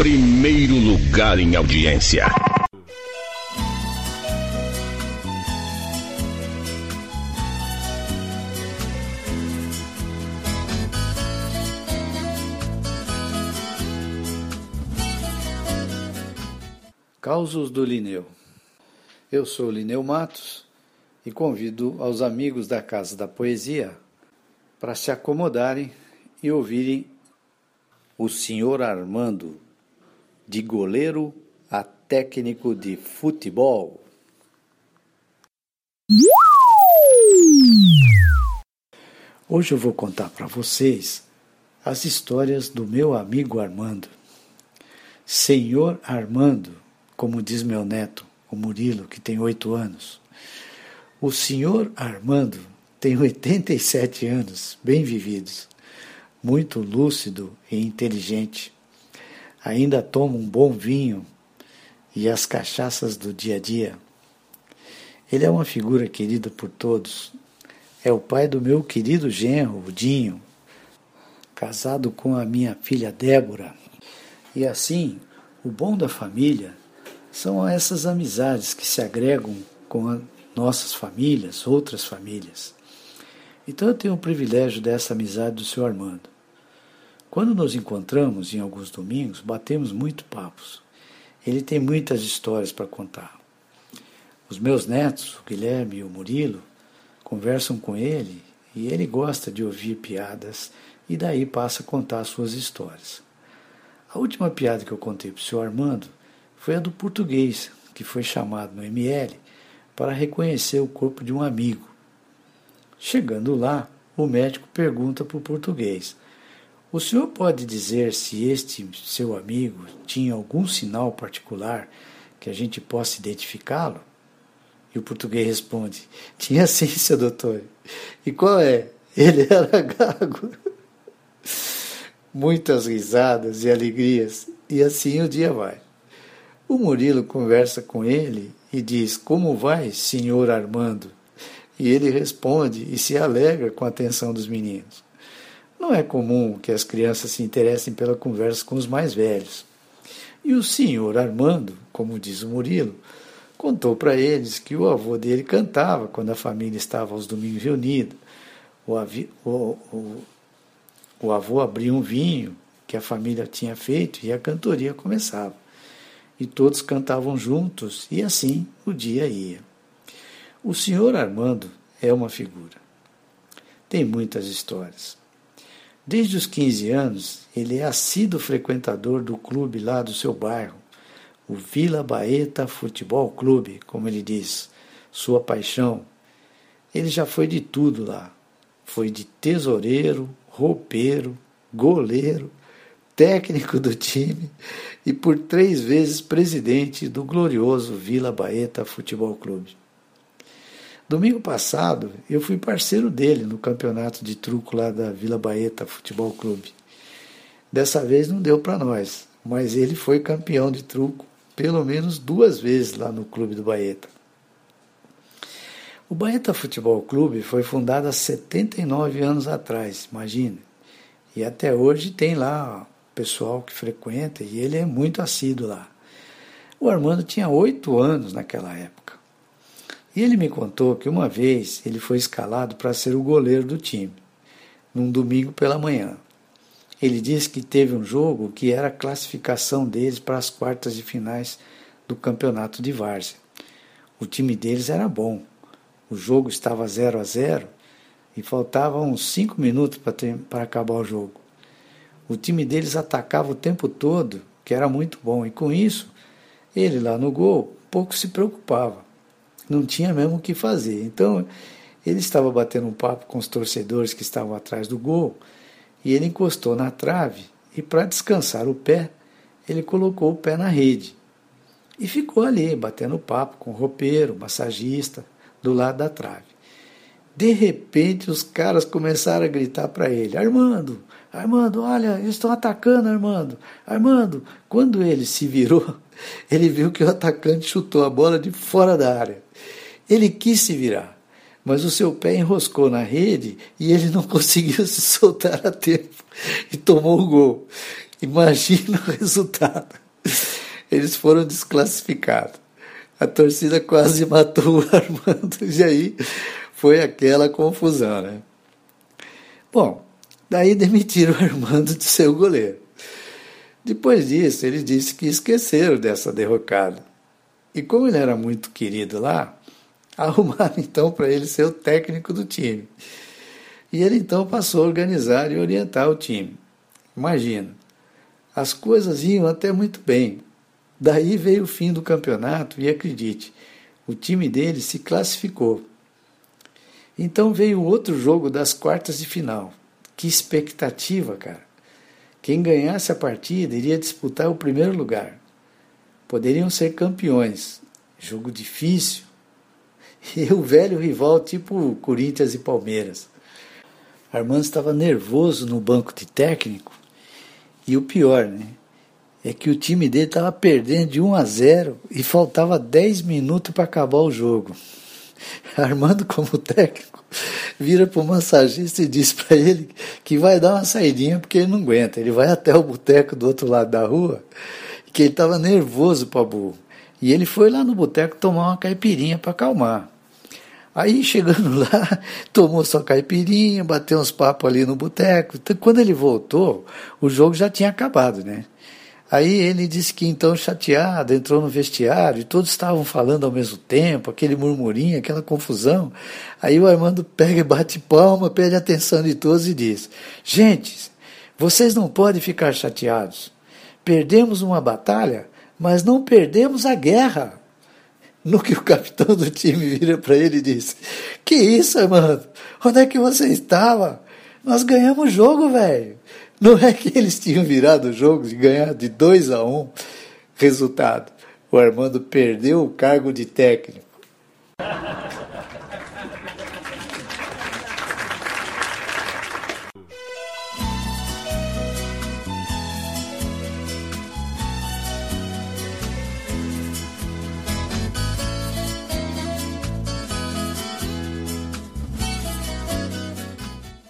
Primeiro lugar em audiência. Causos do Lineu. Eu sou Lineu Matos e convido aos amigos da Casa da Poesia para se acomodarem e ouvirem o senhor Armando, de goleiro a técnico de futebol. Hoje eu vou contar para vocês as histórias do meu amigo Armando. Senhor Armando, como diz meu neto, o Murilo, que tem oito anos. O senhor Armando tem 87 anos, bem vividos, muito lúcido e inteligente. Ainda toma um bom vinho e as cachaças do dia a dia. Ele é uma figura querida por todos. É o pai do meu querido genro, o Dinho, casado com a minha filha Débora. E assim, o bom da família são essas amizades que se agregam com nossas famílias, outras famílias. Então eu tenho o privilégio dessa amizade do seu Armando. Quando nos encontramos em alguns domingos, batemos muito papos. Ele tem muitas histórias para contar. Os meus netos, o Guilherme e o Murilo, conversam com ele e ele gosta de ouvir piadas e daí passa a contar suas histórias. A última piada que eu contei para o seu Armando foi a do português, que foi chamado no ML para reconhecer o corpo de um amigo. Chegando lá, o médico pergunta para o português: O senhor pode dizer se este seu amigo tinha algum sinal particular que a gente possa identificá-lo? E o português responde: Tinha sim, seu doutor. E qual é? Ele era gago. Muitas risadas e alegrias, e assim o dia vai. O Murilo conversa com ele e diz: Como vai, senhor Armando? E ele responde e se alegra com a atenção dos meninos. Não é comum que as crianças se interessem pela conversa com os mais velhos. E o senhor Armando, como diz o Murilo, contou para eles que o avô dele cantava quando a família estava aos domingos reunida. O, o, o, o avô abria um vinho que a família tinha feito e a cantoria começava. E todos cantavam juntos, e assim o dia ia. O senhor Armando é uma figura. Tem muitas histórias. Desde os 15 anos, ele é assíduo frequentador do clube lá do seu bairro, o Vila Baeta Futebol Clube, como ele diz, sua paixão. Ele já foi de tudo lá. Foi de tesoureiro, roupeiro, goleiro, técnico do time e por três vezes presidente do glorioso Vila Baeta Futebol Clube. Domingo passado, eu fui parceiro dele no campeonato de truco lá da Vila Baeta Futebol Clube. Dessa vez não deu para nós, mas ele foi campeão de truco pelo menos duas vezes lá no clube do Baeta. O Baeta Futebol Clube foi fundado há 79 anos atrás, imagine. E até hoje tem lá pessoal que frequenta e ele é muito assíduo lá. O Armando tinha oito anos naquela época. E ele me contou que uma vez ele foi escalado para ser o goleiro do time, num domingo pela manhã. Ele disse que teve um jogo que era a classificação deles para as quartas de finais do campeonato de Várzea. O time deles era bom. O jogo estava 0 a 0 e faltavam uns 5 minutos para acabar o jogo. O time deles atacava o tempo todo, que era muito bom, e com isso, ele lá no gol pouco se preocupava não tinha mesmo o que fazer. Então, ele estava batendo um papo com os torcedores que estavam atrás do gol e ele encostou na trave e, para descansar o pé, ele colocou o pé na rede e ficou ali batendo papo com o roupeiro, massagista, do lado da trave. De repente, os caras começaram a gritar para ele: Armando, Armando, olha, eles estão atacando, Armando, Armando. Quando ele se virou, ele viu que o atacante chutou a bola de fora da área. Ele quis se virar, mas o seu pé enroscou na rede e ele não conseguiu se soltar a tempo e tomou o gol. Imagina o resultado. Eles foram desclassificados. A torcida quase matou o Armando. E aí foi aquela confusão, né? Bom, daí demitiram o Armando de ser o goleiro. Depois disso, ele disse que esqueceram dessa derrocada. E como ele era muito querido lá, arrumaram então para ele ser o técnico do time. E ele então passou a organizar e orientar o time. Imagina, as coisas iam até muito bem. Daí veio o fim do campeonato e acredite, o time dele se classificou. Então veio outro jogo das quartas de final. Que expectativa, cara! Quem ganhasse a partida iria disputar o primeiro lugar. Poderiam ser campeões. Jogo difícil. E o velho rival, tipo Corinthians e Palmeiras. Armando estava nervoso no banco de técnico. E o pior, né? É que o time dele estava perdendo de 1 a 0 e faltava 10 minutos para acabar o jogo. Armando, como técnico, vira para o massagista e diz para ele que vai dar uma saidinha porque ele não aguenta. Ele vai até o boteco do outro lado da rua, que ele estava nervoso para burro. E ele foi lá no boteco tomar uma caipirinha para acalmar. Aí chegando lá, tomou sua caipirinha, bateu uns papos ali no boteco. Então, quando ele voltou, o jogo já tinha acabado, né? Aí ele disse que então, chateado, entrou no vestiário e todos estavam falando ao mesmo tempo, aquele murmurinho, aquela confusão. Aí o Armando pega e bate palma, pede atenção de todos e diz: Gente, vocês não podem ficar chateados. Perdemos uma batalha, mas não perdemos a guerra. No que o capitão do time vira para ele e diz: Que isso, Armando? Onde é que você estava? Nós ganhamos o jogo, velho. Não é que eles tinham virado o jogo de ganhar de 2 a 1 um. Resultado: o Armando perdeu o cargo de técnico.